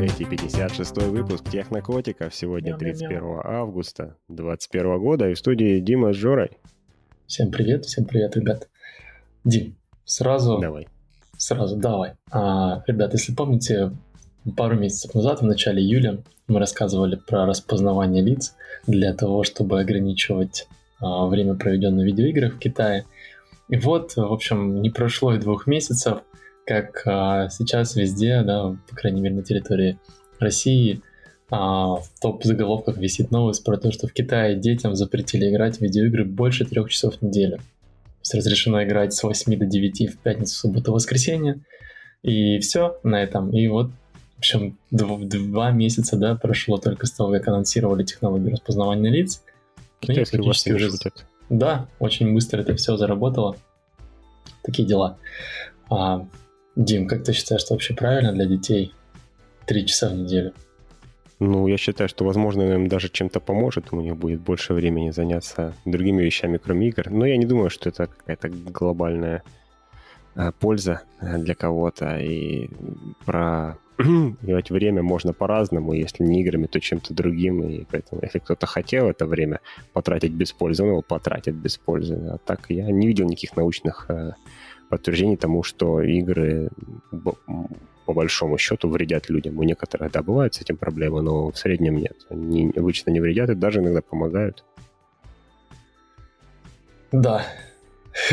слушаете 56-й выпуск Технокотиков. Сегодня 31 августа 2021 года и в студии Дима с Жорой. Всем привет, всем привет, ребят. Дим, сразу... Давай. Сразу, давай. А, ребят, если помните, пару месяцев назад, в начале июля, мы рассказывали про распознавание лиц для того, чтобы ограничивать а, время, проведенное в видеоиграх в Китае. И вот, в общем, не прошло и двух месяцев, как а, сейчас везде, да, по крайней мере на территории России, а, в топ-заголовках висит новость про то, что в Китае детям запретили играть в видеоигры больше трех часов в неделю. То есть разрешено играть с 8 до 9 в пятницу, субботу, воскресенье. И все на этом. И вот, в общем, два, два месяца, да, прошло только с того, как анонсировали технологию распознавания лиц. Китайский ну, власти уже... Да, очень быстро это все заработало. Такие дела. А, Дим, как ты считаешь, что вообще правильно для детей три часа в неделю? Ну, я считаю, что, возможно, им даже чем-то поможет, у них будет больше времени заняться другими вещами, кроме игр. Но я не думаю, что это какая-то глобальная э, польза э, для кого-то. И про делать время можно по-разному. Если не играми, то чем-то другим. И поэтому, если кто-то хотел это время потратить без пользы, он его потратит без пользы. А так я не видел никаких научных подтверждений тому, что игры по большому счету вредят людям. У некоторых, да, бывают с этим проблемы, но в среднем нет. Они обычно не вредят и даже иногда помогают. Да.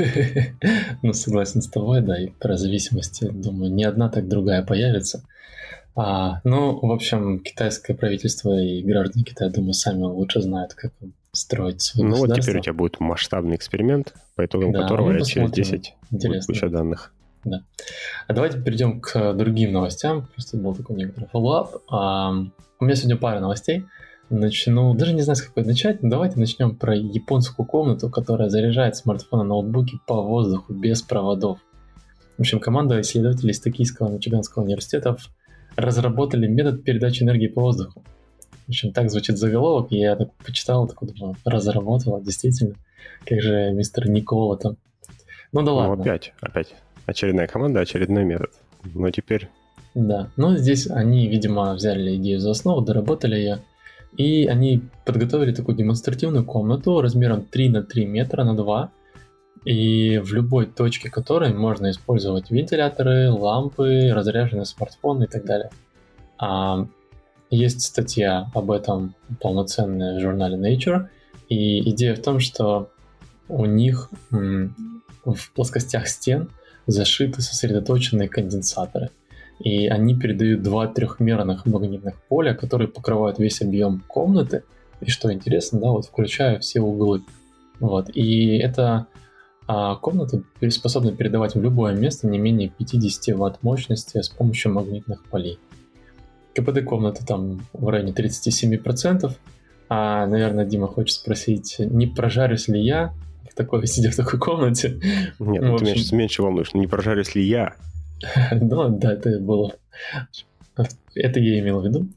ну, согласен с тобой, да, и про зависимости, думаю, не одна, так другая появится. А, ну, в общем, китайское правительство и граждане Китая, думаю, сами лучше знают, как строить Ну вот теперь у тебя будет масштабный эксперимент, по итогам да, которого лет через 10 будет куча данных. Да. А давайте перейдем к другим новостям. Просто был такой некоторый follow-up. А, у меня сегодня пара новостей. Начну, даже не знаю, с какой начать, но давайте начнем про японскую комнату, которая заряжает смартфоны, ноутбуки по воздуху без проводов. В общем, команда исследователей из Токийского Мичиганского университетов разработали метод передачи энергии по воздуху. В общем, так звучит заголовок, и я так почитал, такой думаю, разработала, действительно. Как же мистер Никола там. Ну да ну, ладно. Ну опять, опять. Очередная команда, очередной метод. Но теперь... Да, но здесь они, видимо, взяли идею за основу, доработали ее, и они подготовили такую демонстративную комнату размером 3 на 3 метра на 2, и в любой точке которой можно использовать вентиляторы, лампы, разряженные смартфоны и так далее. А, есть статья об этом полноценная в журнале Nature, и идея в том, что у них в плоскостях стен зашиты сосредоточенные конденсаторы. И они передают два трехмерных магнитных поля, которые покрывают весь объем комнаты. И что интересно, да, вот включая все углы. Вот. И эта а, комната способна передавать в любое место не менее 50 ватт мощности с помощью магнитных полей. КПД комнаты там в районе 37%. А, наверное, Дима хочет спросить, не прожарюсь ли я, такой, сидя в такой комнате? Нет, ну, ты меня сейчас меньше волнуешь, не прожарюсь ли я? ну, да, это было... Это я имел в виду.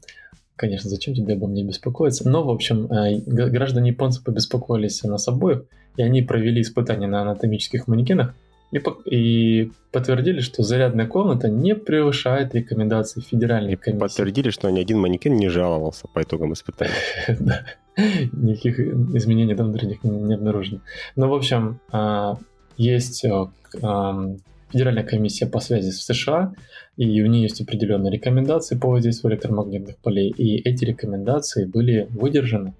Конечно, зачем тебе обо мне беспокоиться? Но, в общем, э, граждане японцы побеспокоились о нас обоих, и они провели испытания на анатомических манекенах, и, и подтвердили, что зарядная комната не превышает рекомендации федеральной комиссии. Подтвердили, что ни один манекен не жаловался по итогам испытаний. Да, никаких изменений там других не обнаружено. Но, в общем, а, есть э, Федеральная комиссия по связи в США, и у нее есть определенные рекомендации по воздействию электромагнитных полей, и эти рекомендации были выдержаны.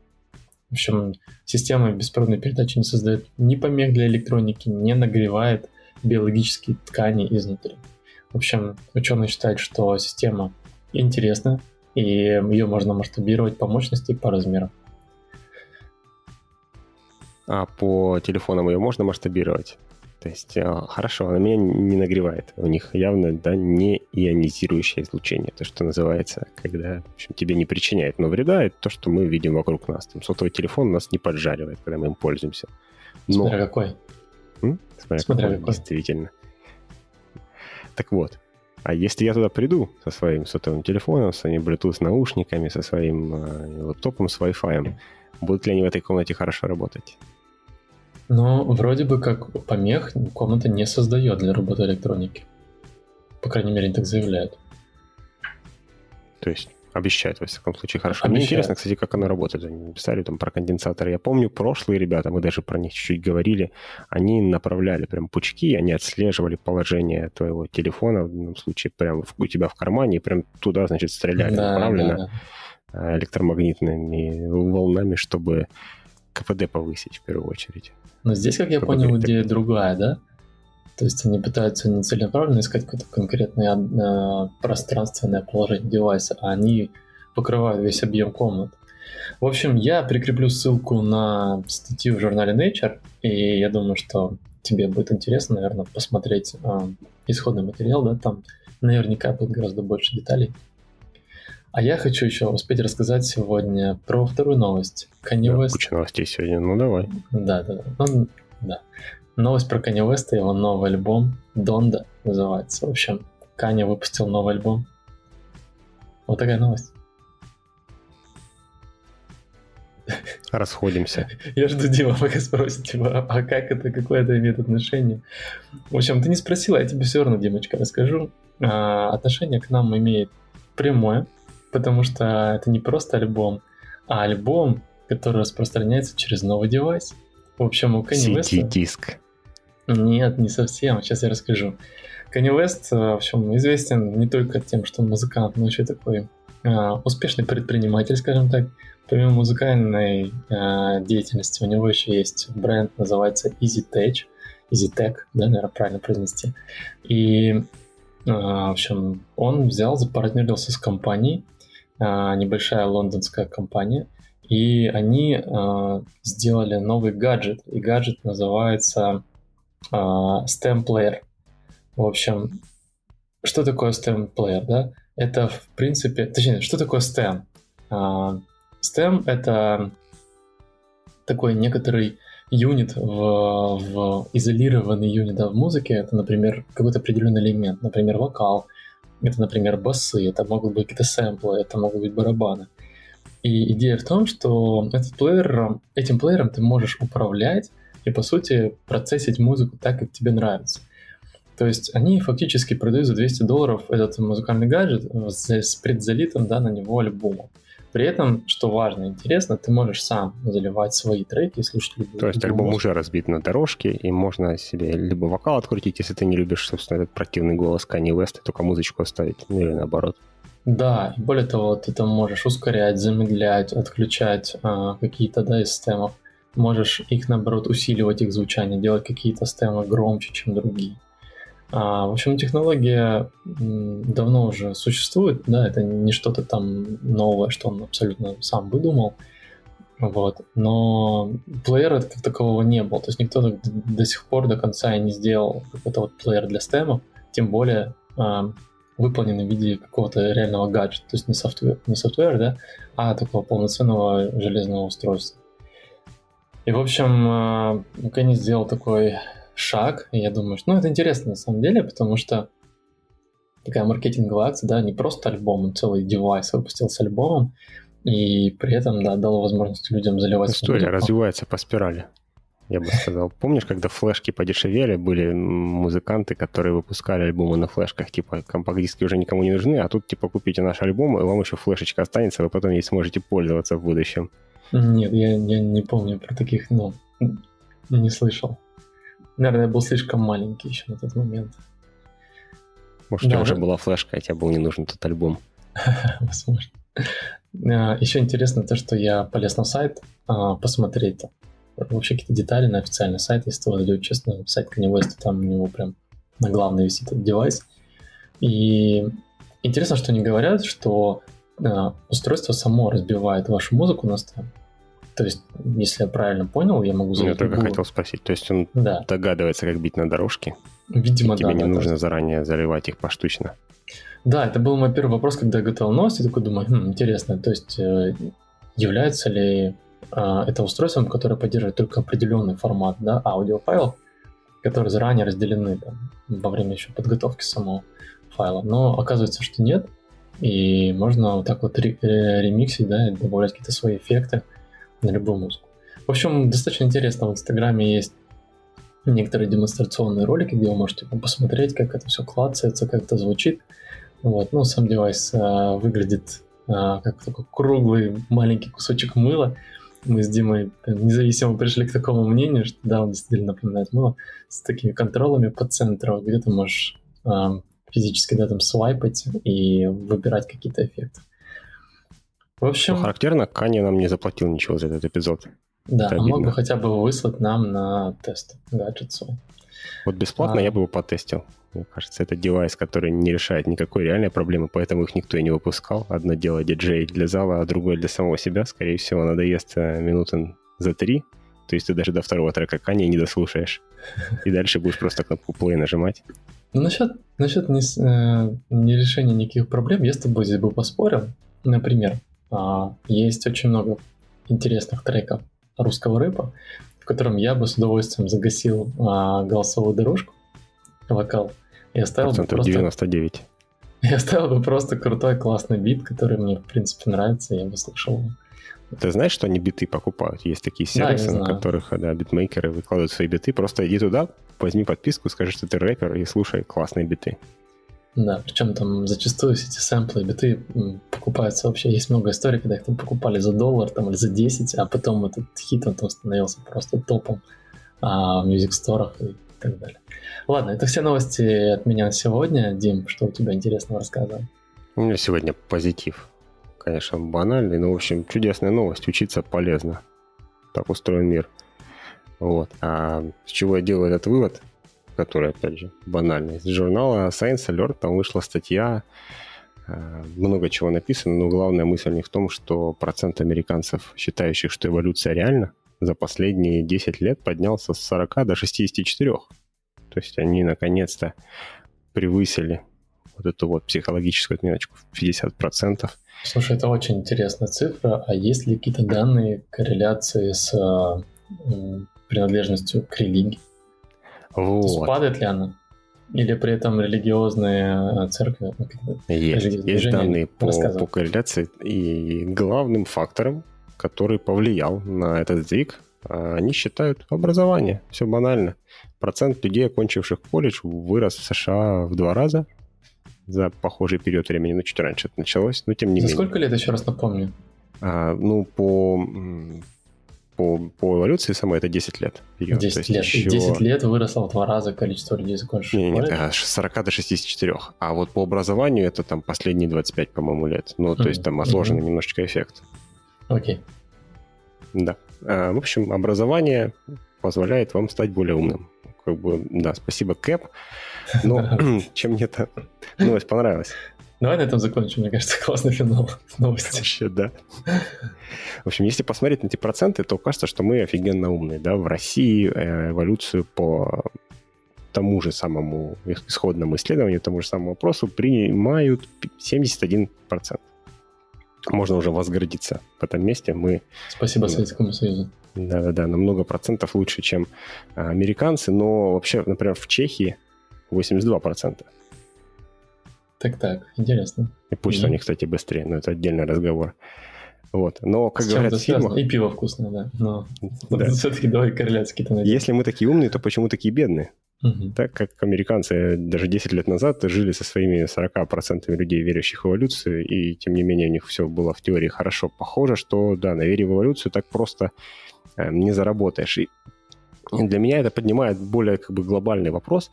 В общем, система беспроводной передачи не создает ни помех для электроники, не нагревает биологические ткани изнутри. В общем, ученые считают, что система интересна, и ее можно масштабировать по мощности и по размеру. А по телефонам ее можно масштабировать? То есть, э, хорошо, она меня не нагревает. У них явно, да, не ионизирующее излучение. То, что называется, когда, в общем, тебе не причиняет, но вреда, это то, что мы видим вокруг нас. Там сотовый телефон нас не поджаривает, когда мы им пользуемся. Но... Смотря какой. М? Смотря, Смотря какой, какой. Действительно. Так вот, а если я туда приду со своим сотовым телефоном, со своими Bluetooth наушниками, со своим э, лаптопом с Wi-Fi, будут ли они в этой комнате хорошо работать? Но вроде бы как помех комната не создает для работы электроники. По крайней мере, так заявляют. То есть Обещают, во всяком случае, хорошо. Обещают. Мне интересно, кстати, как оно работает. Они писали там про конденсаторы. Я помню, прошлые ребята, мы даже про них чуть-чуть говорили, они направляли прям пучки, они отслеживали положение твоего телефона, в данном случае, прямо у тебя в кармане, и прям туда, значит, стреляли да, направленно да, да. электромагнитными волнами, чтобы КПД повысить в первую очередь. Но здесь, как я понял, идея другая, да? То есть они пытаются не целенаправленно искать какое-то конкретное э, пространственное положение девайса, а они покрывают весь объем комнат. В общем, я прикреплю ссылку на статью в журнале Nature, и я думаю, что тебе будет интересно, наверное, посмотреть э, исходный материал, да, там наверняка будет гораздо больше деталей. А я хочу еще успеть рассказать сегодня про вторую новость. Kanye West... Да, куча новостей сегодня, ну давай. Да, да, да. Ну, да. Новость про Kanye West, его новый альбом Донда называется. В общем, Каня выпустил новый альбом. Вот такая новость. Расходимся. Я жду Дима, пока спросит, типа, а как это, какое это имеет отношение? В общем, ты не спросила, я тебе все равно, Димочка, расскажу. А, отношение к нам имеет прямое, потому что это не просто альбом, а альбом, который распространяется через новый девайс. В общем, у Kanye. CD-диск. Нет, не совсем. Сейчас я расскажу. West, э, в общем, известен не только тем, что он музыкант, но еще такой э, успешный предприниматель, скажем так. Помимо музыкальной э, деятельности, у него еще есть бренд, называется EasyTech. EasyTech, да, наверное, правильно произнести. И, э, в общем, он взял, запартнерился с компанией, э, небольшая лондонская компания, и они э, сделали новый гаджет. И гаджет называется STEM Player. В общем, что такое STEM Player, да? Это, в принципе, точнее, что такое STEM? А, STEM — это такой некоторый юнит, в, в изолированный юнит да, в музыке. Это, например, какой-то определенный элемент, например, вокал, это, например, басы, это могут быть какие-то сэмплы, это могут быть барабаны. И идея в том, что этот плеер, этим плеером ты можешь управлять и, по сути, процессить музыку так, как тебе нравится. То есть они фактически продают за 200 долларов этот музыкальный гаджет с предзалитым да, на него альбомом. При этом, что важно и интересно, ты можешь сам заливать свои треки и слушать любую То есть альбом музыку. уже разбит на дорожке, и можно себе либо вокал открутить, если ты не любишь, собственно, этот противный голос Kanye West, только музычку оставить, ну или наоборот. Да, и более того, ты там можешь ускорять, замедлять, отключать а, какие-то да, из системов можешь их, наоборот, усиливать их звучание, делать какие-то стемы громче, чем другие. А, в общем, технология давно уже существует, да, это не что-то там новое, что он абсолютно сам выдумал, вот, но плеера как такового не было, то есть никто до, до сих пор до конца и не сделал какой-то вот плеер для стемов, тем более а, выполненный в виде какого-то реального гаджета, то есть не software, не software, да, а такого полноценного железного устройства. И, в общем, Кенни сделал такой шаг, и я думаю, что ну, это интересно на самом деле, потому что такая маркетинговая акция, да, не просто альбом, он целый девайс выпустил с альбомом, и при этом, да, дал возможность людям заливать... История развивается по спирали, я бы сказал. Помнишь, когда флешки подешевели, были музыканты, которые выпускали альбомы на флешках, типа компакт-диски уже никому не нужны, а тут, типа, купите наш альбом, и вам еще флешечка останется, вы потом ей сможете пользоваться в будущем. Нет, я, я не помню про таких, ну, не слышал. Наверное, я был слишком маленький еще на тот момент. Может, да, у тебя уже была флешка, а тебе был не нужен тот альбом. Возможно. А, еще интересно то, что я полез на сайт а, посмотреть вообще какие-то детали на официальный сайт. Если ты вот честно, сайт West, там у него прям на главный висит этот девайс. И интересно, что они говорят, что а, устройство само разбивает вашу музыку на сторону. То есть, если я правильно понял, я могу Я только хотел спросить, то есть он да. догадывается, как бить на дорожке? Видимо, и тебе да. не да, нужно есть... заранее заливать их поштучно? Да, это был мой первый вопрос, когда я готовил новость, я такой думаю, хм, интересно, то есть э, является ли э, это устройством, которое поддерживает только определенный формат да, аудиофайлов, которые заранее разделены там, во время еще подготовки самого файла. Но оказывается, что нет, и можно вот так вот ре- ремиксить, да, добавлять какие-то свои эффекты на любую музыку. В общем, достаточно интересно, в Инстаграме есть некоторые демонстрационные ролики, где вы можете посмотреть, как это все клацается, как это звучит. Вот. Ну, сам девайс а, выглядит а, как такой круглый маленький кусочек мыла. Мы с Димой независимо пришли к такому мнению, что да, он действительно напоминает мыло, с такими контролами по центру, где ты можешь а, физически да, там свайпать и выбирать какие-то эффекты. В общем... Ну, характерно, Каня нам не заплатил ничего за этот эпизод. Да, Это а мог бы хотя бы выслать нам на тест гаджет свой. Вот бесплатно а... я бы его потестил. Мне кажется, это девайс, который не решает никакой реальной проблемы, поэтому их никто и не выпускал. Одно дело диджей для зала, а другое для самого себя. Скорее всего, надоест э, минуты за три. То есть ты даже до второго трека Кани не дослушаешь. И дальше будешь просто кнопку play нажимать. Ну, насчет, насчет не, э, не решения никаких проблем, я с тобой здесь бы поспорил. Например, есть очень много интересных треков русского рэпа, в котором я бы с удовольствием загасил э, голосовую дорожку, вокал, и оставил бы просто... 99. Я оставил бы просто крутой, классный бит, который мне, в принципе, нравится, я бы слушал его. Ты знаешь, что они биты покупают? Есть такие сервисы, да, на которых да, битмейкеры выкладывают свои биты. Просто иди туда, возьми подписку, скажи, что ты рэпер, и слушай классные биты. Да, причем там зачастую все эти сэмплы, биты покупаются вообще. Есть много историй, когда их там покупали за доллар там, или за 10, а потом этот хит он там становился просто топом а, в мюзик-сторах и так далее. Ладно, это все новости от меня сегодня. Дим, что у тебя интересного рассказывай? У меня сегодня позитив. Конечно, банальный, но, в общем, чудесная новость. Учиться полезно. Так устроен мир. Вот. А с чего я делаю этот вывод, который, опять же, банальный? Из журнала Science Alert там вышла статья, э, много чего написано, но главная мысль не в том, что процент американцев, считающих, что эволюция реальна, за последние 10 лет поднялся с 40 до 64. То есть они наконец-то превысили вот эту вот психологическую отметочку в 50%. Слушай, это очень интересная цифра. А есть ли какие-то данные корреляции с принадлежностью к религии? Вот. То есть падает ли она? Или при этом религиозные церкви? Ну, есть, есть данные по, по корреляции. И главным фактором, который повлиял на этот сдвиг, а, они считают образование. Все банально. Процент людей, окончивших колледж, вырос в США в два раза за похожий период времени. Ну, чуть раньше это началось, но тем не за менее. сколько лет, еще раз напомню? А, ну, по, по, по эволюции самой это 10 лет. Период. 10 лет. Еще... 10 лет выросло в два раза количество людей, закончивших Нет, нет, нет, 40 до 64. А вот по образованию это там последние 25, по-моему, лет. Ну, то mm-hmm. есть там отложенный mm-hmm. немножечко эффект. Окей. Okay. Да. А, в общем, образование позволяет вам стать более умным. Как бы, да, спасибо, Кэп. Но чем мне эта новость понравилась? Давай на этом закончим, мне кажется, классный финал новости. Вообще, да. В общем, если посмотреть на эти проценты, то кажется, что мы офигенно умные. Да? В России э, эволюцию по тому же самому исходному исследованию, тому же самому вопросу принимают 71% можно уже возгордиться в этом месте. Мы, Спасибо Советскому Союзу. Да-да-да, на много процентов лучше, чем а, американцы, но вообще, например, в Чехии 82%. Так-так, интересно. И пусть они, кстати, быстрее, но это отдельный разговор. Вот. Но, как С говорят в фильмах... И пиво вкусное, да. Но да. все-таки давай корреляции какие-то найдем. Если мы такие умные, то почему такие бедные? Угу. Так как американцы даже 10 лет назад жили со своими 40% людей, верящих в эволюцию, и тем не менее у них все было в теории хорошо. Похоже, что да, на вере в эволюцию так просто э, не заработаешь. И для меня это поднимает более как бы глобальный вопрос.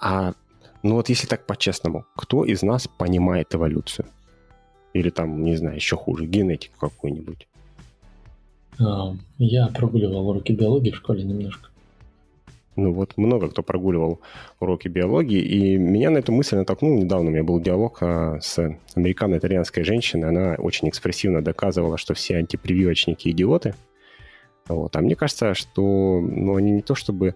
А ну вот если так по-честному, кто из нас понимает эволюцию? Или там, не знаю, еще хуже, генетику какую-нибудь? А, я прогуливал уроки биологии в школе немножко. Ну вот много кто прогуливал уроки биологии, и меня на эту мысль натолкнул недавно. У меня был диалог а, с американо-итальянской женщиной. Она очень экспрессивно доказывала, что все антипрививочники идиоты. Вот. А мне кажется, что ну, они не то чтобы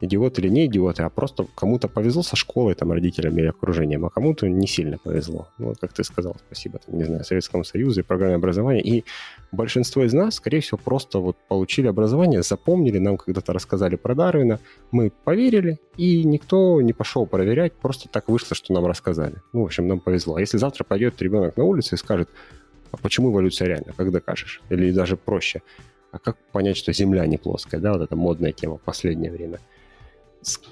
идиот или не идиоты, а просто кому-то повезло со школой, там, родителями или окружением, а кому-то не сильно повезло. Вот как ты сказал, спасибо, там, не знаю, Советскому Союзу и программе образования. И большинство из нас, скорее всего, просто вот получили образование, запомнили, нам когда-то рассказали про Дарвина, мы поверили, и никто не пошел проверять, просто так вышло, что нам рассказали. Ну, в общем, нам повезло. А если завтра пойдет ребенок на улицу и скажет, а почему эволюция реальна, как докажешь? Или даже проще, а как понять, что Земля не плоская, да, вот эта модная тема в последнее время –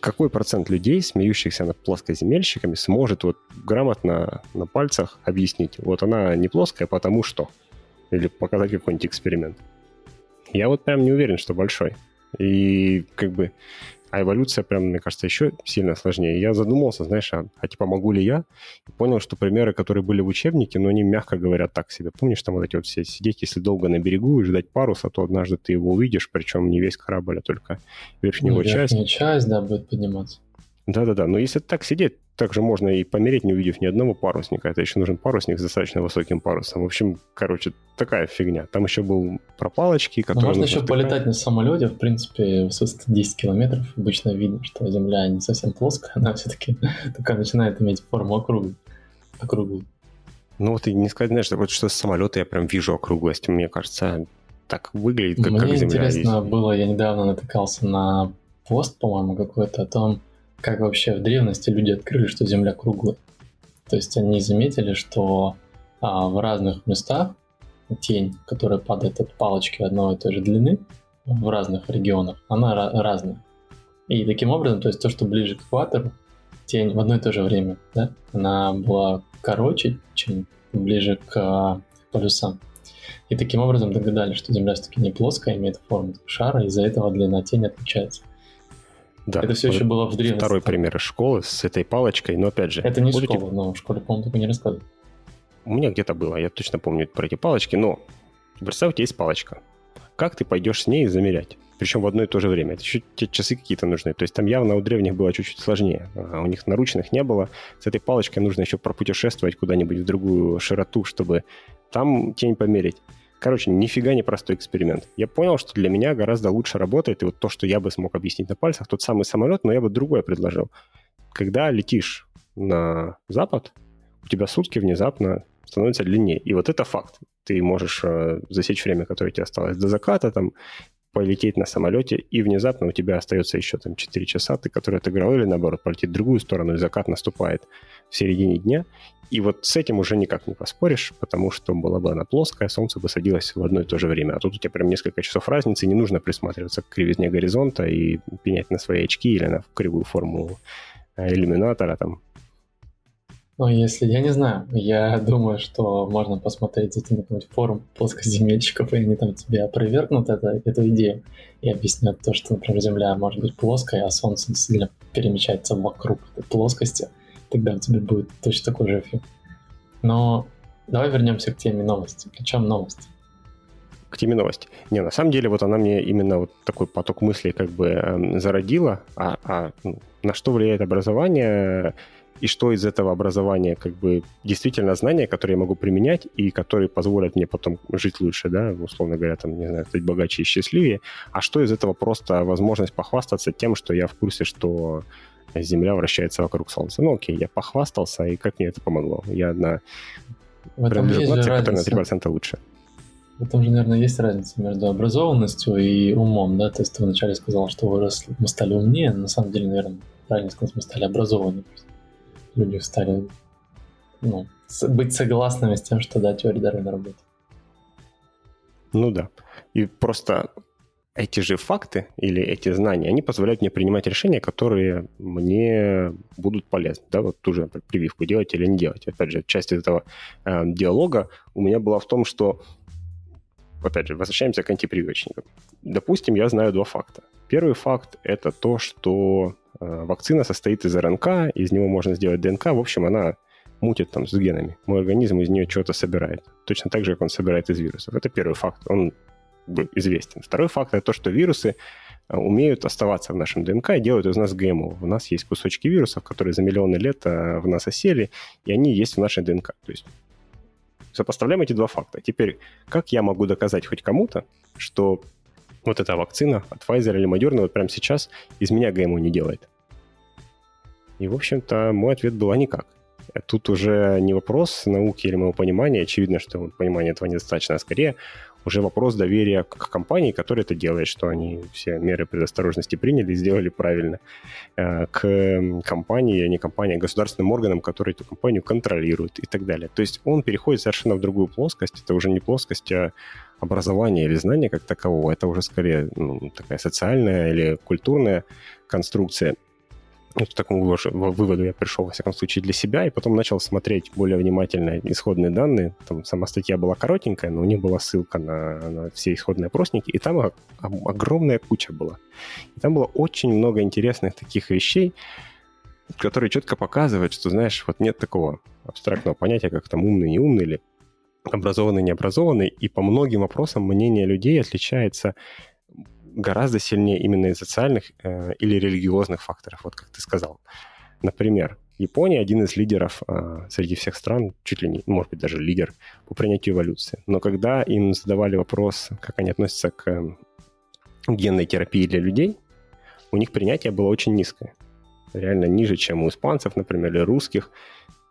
какой процент людей, смеющихся над плоскоземельщиками, сможет вот грамотно на пальцах объяснить, вот она не плоская, потому что? Или показать какой-нибудь эксперимент? Я вот прям не уверен, что большой. И как бы а эволюция прям, мне кажется, еще сильно сложнее. Я задумался, знаешь, а, а типа могу ли я? И понял, что примеры, которые были в учебнике, но ну, они, мягко говоря, так себе. Помнишь, там вот эти вот все сидеть, если долго на берегу и ждать паруса, то однажды ты его увидишь, причем не весь корабль, а только верхнюю ну, часть. Верхняя часть, да, будет подниматься. Да-да-да, но если так сидеть, также можно и помереть, не увидев ни одного парусника. Это еще нужен парусник с достаточно высоким парусом. В общем, короче, такая фигня. Там еще был про палочки, которые... Ну, можно еще втыкать. полетать на самолете. В принципе, высоте 10 километров обычно видно, что Земля не совсем плоская. Она все-таки такая начинает иметь форму округлой. округлую. Ну вот и не сказать, знаешь, вот что с самолета я прям вижу округлость. Мне кажется, так выглядит, как, Мне как Земля. Мне интересно есть. было, я недавно натыкался на пост, по-моему, какой-то о том, как вообще в древности люди открыли, что Земля круглая. То есть они заметили, что а, в разных местах тень, которая падает от палочки одной и той же длины в разных регионах, она ra- разная. И таким образом, то есть то, что ближе к экватору, тень в одно и то же время, да, она была короче, чем ближе к а, полюсам. И таким образом догадались, что Земля все-таки не плоская, имеет форму шара, из-за этого длина тени отличается. Да. Это все еще было в древности. Второй пример из школы с этой палочкой, но опять же... Это не будете... школа, но в школе, по-моему, такое не рассказывали. У меня где-то было, я точно помню про эти палочки, но представь, у тебя есть палочка. Как ты пойдешь с ней замерять? Причем в одно и то же время. Это еще те часы какие-то нужны. То есть там явно у древних было чуть-чуть сложнее. А у них наручных не было. С этой палочкой нужно еще пропутешествовать куда-нибудь в другую широту, чтобы там тень померить. Короче, нифига не простой эксперимент. Я понял, что для меня гораздо лучше работает, и вот то, что я бы смог объяснить на пальцах, тот самый самолет, но я бы другое предложил. Когда летишь на запад, у тебя сутки внезапно становятся длиннее. И вот это факт. Ты можешь э, засечь время, которое тебе осталось до заката, там, полететь на самолете, и внезапно у тебя остается еще там 4 часа, ты который отыграл, или наоборот, полететь в другую сторону, и закат наступает в середине дня, и вот с этим уже никак не поспоришь, потому что была бы она плоская, солнце бы садилось в одно и то же время. А тут у тебя прям несколько часов разницы, не нужно присматриваться к кривизне горизонта и пенять на свои очки или на кривую форму иллюминатора там. Ну, если, я не знаю, я думаю, что можно посмотреть за какой-нибудь форум плоскоземельщиков, и они там тебе опровергнут это, эту идею и объяснят то, что, например, Земля может быть плоской, а Солнце действительно перемещается вокруг этой плоскости – тогда у тебя будет точно такой же эффект. Но давай вернемся к теме новости. Чем новость? К теме новости. Не, на самом деле, вот она мне именно вот такой поток мыслей как бы э, зародила. А, а ну, на что влияет образование и что из этого образования как бы действительно знания, которые я могу применять и которые позволят мне потом жить лучше, да, условно говоря, там, не знаю, стать богаче и счастливее, а что из этого просто возможность похвастаться тем, что я в курсе, что Земля вращается вокруг Солнца. Ну окей, я похвастался, и как мне это помогло? Я на принадлежу к которая на 3% лучше. В этом же, наверное, есть разница между образованностью и умом, да? То есть ты вначале сказал, что вырос, мы стали умнее, но на самом деле, наверное, правильно сказать, мы стали образованнее. Люди стали ну, быть согласными с тем, что да, теория Дарвина работает. Ну да. И просто эти же факты или эти знания, они позволяют мне принимать решения, которые мне будут полезны. Да, вот ту же прививку делать или не делать. Опять же, часть этого э, диалога у меня была в том, что, опять же, возвращаемся к антипрививочникам. Допустим, я знаю два факта. Первый факт – это то, что вакцина состоит из РНК, из него можно сделать ДНК. В общем, она мутит там с генами. Мой организм из нее что-то собирает. Точно так же, как он собирает из вирусов. Это первый факт. Он известен. Второй факт – это то, что вирусы э, умеют оставаться в нашем ДНК и делают из нас ГМО. У нас есть кусочки вирусов, которые за миллионы лет э, в нас осели, и они есть в нашей ДНК. То есть сопоставляем эти два факта. Теперь, как я могу доказать хоть кому-то, что вот эта вакцина от Pfizer или Moderna вот прямо сейчас из меня ГМО не делает? И, в общем-то, мой ответ был, а никак. Тут уже не вопрос науки или моего понимания. Очевидно, что понимания этого недостаточно, а скорее уже вопрос доверия к компании, которая это делает, что они все меры предосторожности приняли и сделали правильно, э, к компании, а не компании, а государственным органам, которые эту компанию контролируют и так далее. То есть он переходит совершенно в другую плоскость. Это уже не плоскость, а образование или знание как такового. Это уже скорее ну, такая социальная или культурная конструкция. Вот к такому выводу я пришел, во всяком случае, для себя, и потом начал смотреть более внимательно исходные данные. Там сама статья была коротенькая, но у них была ссылка на, на все исходные опросники, и там огромная куча была. И там было очень много интересных таких вещей, которые четко показывают, что, знаешь, вот нет такого абстрактного понятия, как там умный, не умный, или образованный, необразованный, и по многим вопросам мнение людей отличается гораздо сильнее именно из социальных э, или религиозных факторов, вот как ты сказал. Например, Япония один из лидеров э, среди всех стран, чуть ли не, может быть, даже лидер по принятию эволюции. Но когда им задавали вопрос, как они относятся к э, генной терапии для людей, у них принятие было очень низкое. Реально ниже, чем у испанцев, например, или русских.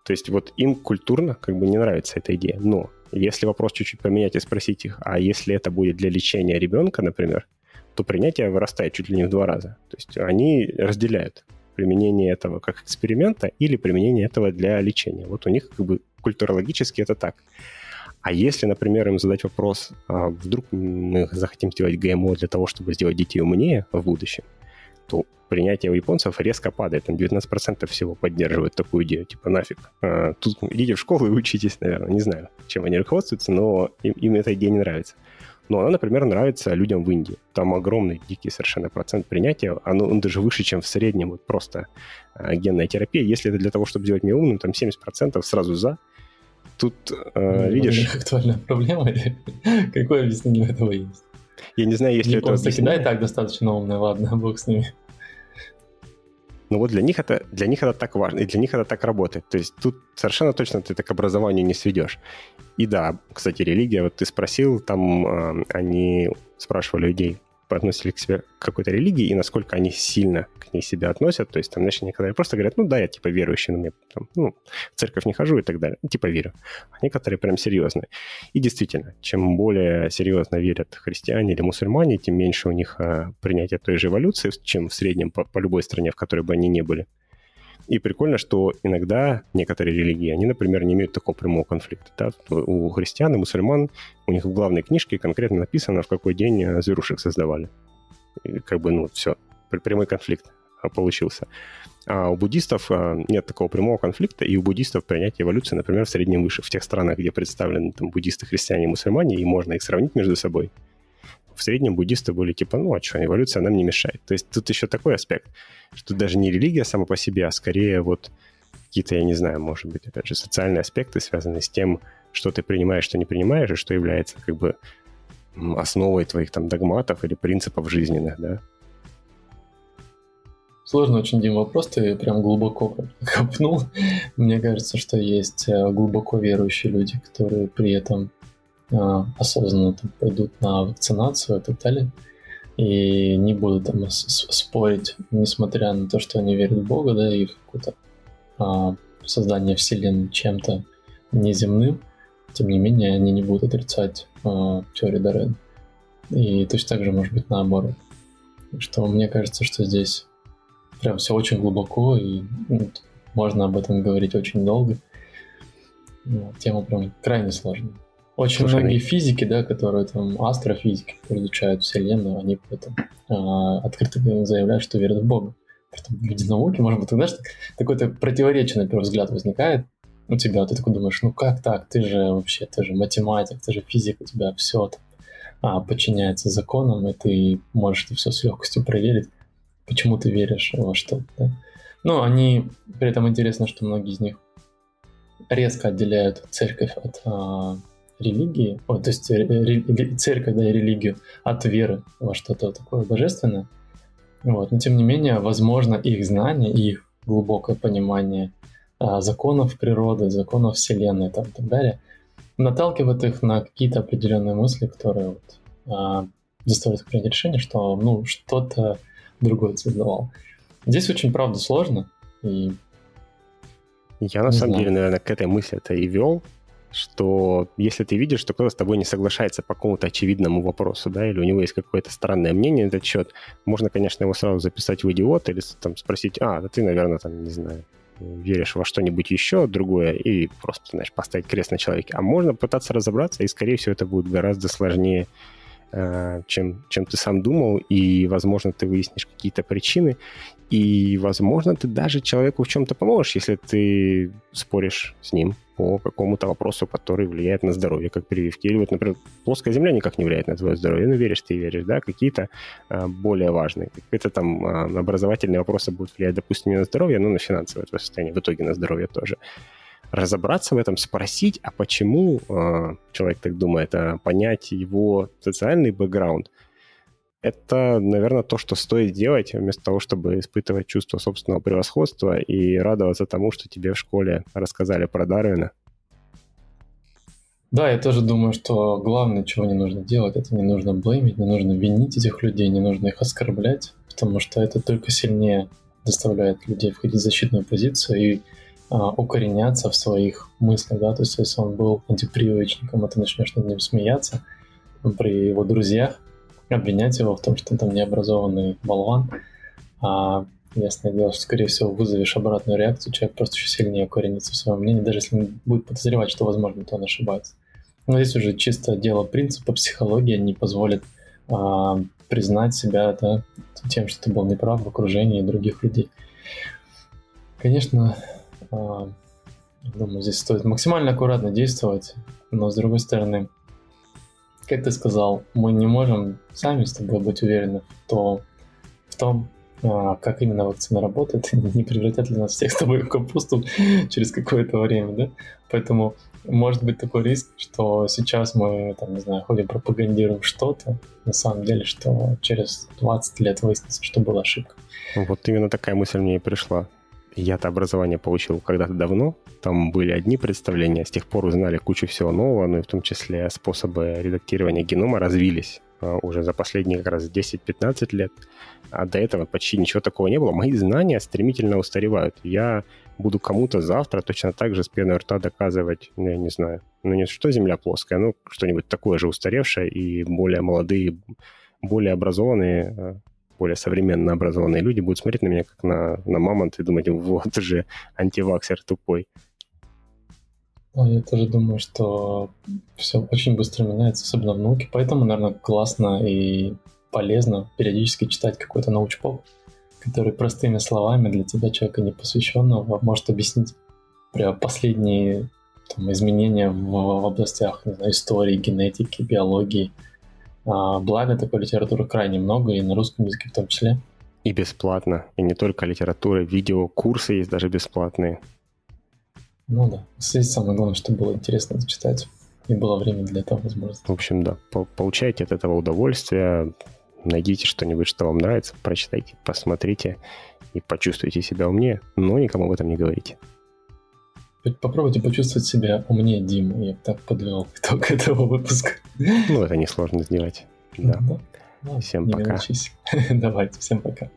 То есть вот им культурно как бы не нравится эта идея. Но если вопрос чуть-чуть поменять и спросить их, а если это будет для лечения ребенка, например, то принятие вырастает чуть ли не в два раза. То есть они разделяют применение этого как эксперимента или применение этого для лечения. Вот у них как бы культурологически это так. А если, например, им задать вопрос, а вдруг мы захотим сделать ГМО для того, чтобы сделать детей умнее в будущем, то принятие у японцев резко падает. Там 19% всего поддерживают такую идею. Типа нафиг. А, тут идите в школу и учитесь, наверное. Не знаю, чем они руководствуются, но им, им эта идея не нравится. Но она, например, нравится людям в Индии. Там огромный, дикий совершенно процент принятия. Оно, он даже выше, чем в среднем. Вот просто э, генная терапия. Если это для того, чтобы сделать меня умным, там 70% сразу за. Тут, э, ну, видишь... Актуальная проблема. Какое объяснение этого есть? Я не знаю, если это объяснение... да, и так достаточно умный, ладно, бог с ними. Ну вот для них это для них это так важно, и для них это так работает. То есть тут совершенно точно ты так к образованию не сведешь. И да, кстати, религия, вот ты спросил, там э, они спрашивали людей, относили к себе к какой-то религии и насколько они сильно к ней себя относят. То есть там, знаешь, некоторые просто говорят, ну да, я типа верующий, но мне там, ну, в церковь не хожу и так далее. Ну, типа верю. А некоторые прям серьезные. И действительно, чем более серьезно верят христиане или мусульмане, тем меньше у них а, принятие той же эволюции, чем в среднем по, по любой стране, в которой бы они не были. И прикольно, что иногда некоторые религии, они, например, не имеют такого прямого конфликта. Да? У христиан и мусульман у них в главной книжке конкретно написано, в какой день э, зверушек создавали. И как бы, ну, все, прямой конфликт а, получился. А у буддистов а, нет такого прямого конфликта, и у буддистов принятие эволюции, например, в среднем выше. В тех странах, где представлены там, буддисты, христиане и мусульмане, и можно их сравнить между собой, в среднем буддисты были типа, ну а что, эволюция нам не мешает. То есть тут еще такой аспект, что даже не религия сама по себе, а скорее вот какие-то, я не знаю, может быть, опять же, социальные аспекты, связанные с тем, что ты принимаешь, что не принимаешь, и что является как бы основой твоих там догматов или принципов жизненных, да. Сложный очень, Дим, вопрос, ты прям глубоко копнул. Мне кажется, что есть э, глубоко верующие люди, которые при этом осознанно там, пойдут на вакцинацию и так далее, и не будут там спорить, несмотря на то, что они верят в Бога, да, и в какое-то а, создание Вселенной чем-то неземным, тем не менее, они не будут отрицать а, теорию Даррена. И точно так же может быть наоборот. Что мне кажется, что здесь прям все очень глубоко, и ну, можно об этом говорить очень долго. Тема прям крайне сложная. Очень Слушай, многие физики, да, которые там астрофизики, которые изучают Вселенную, они это, а, открыто заявляют, что верят в Бога. Притом люди науки, может быть, тогда такое-то противоречие на первый взгляд возникает у тебя, ты такой думаешь, ну как так, ты же вообще, ты же математик, ты же физик, у тебя все там, а, подчиняется законам, и ты можешь это все с легкостью проверить, почему ты веришь во что-то. Да? Ну, они, при этом интересно, что многие из них резко отделяют церковь от а, религии, о, то есть ре, церковь, да, и религию от веры во что-то такое божественное. Вот. Но тем не менее, возможно, их знание и их глубокое понимание а, законов природы, законов Вселенной там, и так далее наталкивает их на какие-то определенные мысли, которые вот, а, заставляют их принять решение, что ну, что-то другое создавал. Здесь очень, правда, сложно. И... Я на самом знаю. деле, наверное, к этой мысли это и вел, что если ты видишь, что кто-то с тобой не соглашается по какому-то очевидному вопросу, да, или у него есть какое-то странное мнение на этот счет, можно, конечно, его сразу записать в идиот или там спросить, а, да ты, наверное, там, не знаю, веришь во что-нибудь еще другое и просто, знаешь, поставить крест на человеке. А можно пытаться разобраться, и, скорее всего, это будет гораздо сложнее, чем, чем ты сам думал, и, возможно, ты выяснишь какие-то причины, и, возможно, ты даже человеку в чем-то поможешь, если ты споришь с ним по какому-то вопросу, который влияет на здоровье, как прививки. Или вот, например, плоская земля никак не влияет на твое здоровье. Ну, веришь ты веришь, да, какие-то а, более важные. Какие-то там а, образовательные вопросы будут влиять, допустим, не на здоровье, но на финансовое твое состояние, в итоге на здоровье тоже. Разобраться в этом, спросить, а почему а, человек так думает, а, понять его социальный бэкграунд – это, наверное, то, что стоит делать, вместо того, чтобы испытывать чувство собственного превосходства и радоваться тому, что тебе в школе рассказали про Дарвина. Да, я тоже думаю, что главное, чего не нужно делать, это не нужно блеймить, не нужно винить этих людей, не нужно их оскорблять, потому что это только сильнее заставляет людей входить в защитную позицию и а, укореняться в своих мыслях, да, то есть если он был антипривычником, а ты начнешь над ним смеяться при его друзьях, обвинять его в том, что он там необразованный болван, а ясное дело, что, скорее всего, вызовешь обратную реакцию, человек просто еще сильнее коренится в своем мнении, даже если он будет подозревать, что, возможно, то он ошибается. Но здесь уже чисто дело принципа, психология не позволит а, признать себя да, тем, что ты был неправ в окружении других людей. Конечно, думаю, здесь стоит максимально аккуратно действовать, но, с другой стороны, как ты сказал, мы не можем сами с тобой быть уверены в, то, в том, а, как именно вакцина работает, не превратят ли нас всех с тобой в капусту через какое-то время, да? Поэтому может быть такой риск, что сейчас мы, там, не знаю, ходим, пропагандируем что-то, на самом деле, что через 20 лет выяснится, что была ошибка. Вот именно такая мысль мне и пришла. Я-то образование получил когда-то давно, там были одни представления, с тех пор узнали кучу всего нового, ну и в том числе способы редактирования генома развились а, уже за последние как раз 10-15 лет, а до этого почти ничего такого не было. Мои знания стремительно устаревают. Я буду кому-то завтра точно так же с пеной рта доказывать, ну, я не знаю, ну не что Земля плоская, ну что-нибудь такое же устаревшее, и более молодые, более образованные а, более современно образованные люди будут смотреть на меня как на, на мамонт и думать, вот же антиваксер тупой. Я тоже думаю, что все очень быстро меняется, особенно в науке. Поэтому, наверное, классно и полезно периодически читать какой-то научпоп, который простыми словами для тебя, человека непосвященного, может объяснить прям последние там, изменения в, в областях знаю, истории, генетики, биологии, благо, такой литературы крайне много, и на русском языке в том числе. И бесплатно. И не только литература, видео, курсы есть даже бесплатные. Ну да. Здесь самое главное, чтобы было интересно зачитать. И было время для этого возможности. В общем, да. Получайте от этого удовольствие. Найдите что-нибудь, что вам нравится, прочитайте, посмотрите и почувствуйте себя умнее, но никому об этом не говорите. Попробуйте почувствовать себя умнее Димы. Я так подвел итог этого выпуска. Ну, это несложно сделать. Да. да. всем пока. Давайте, всем пока.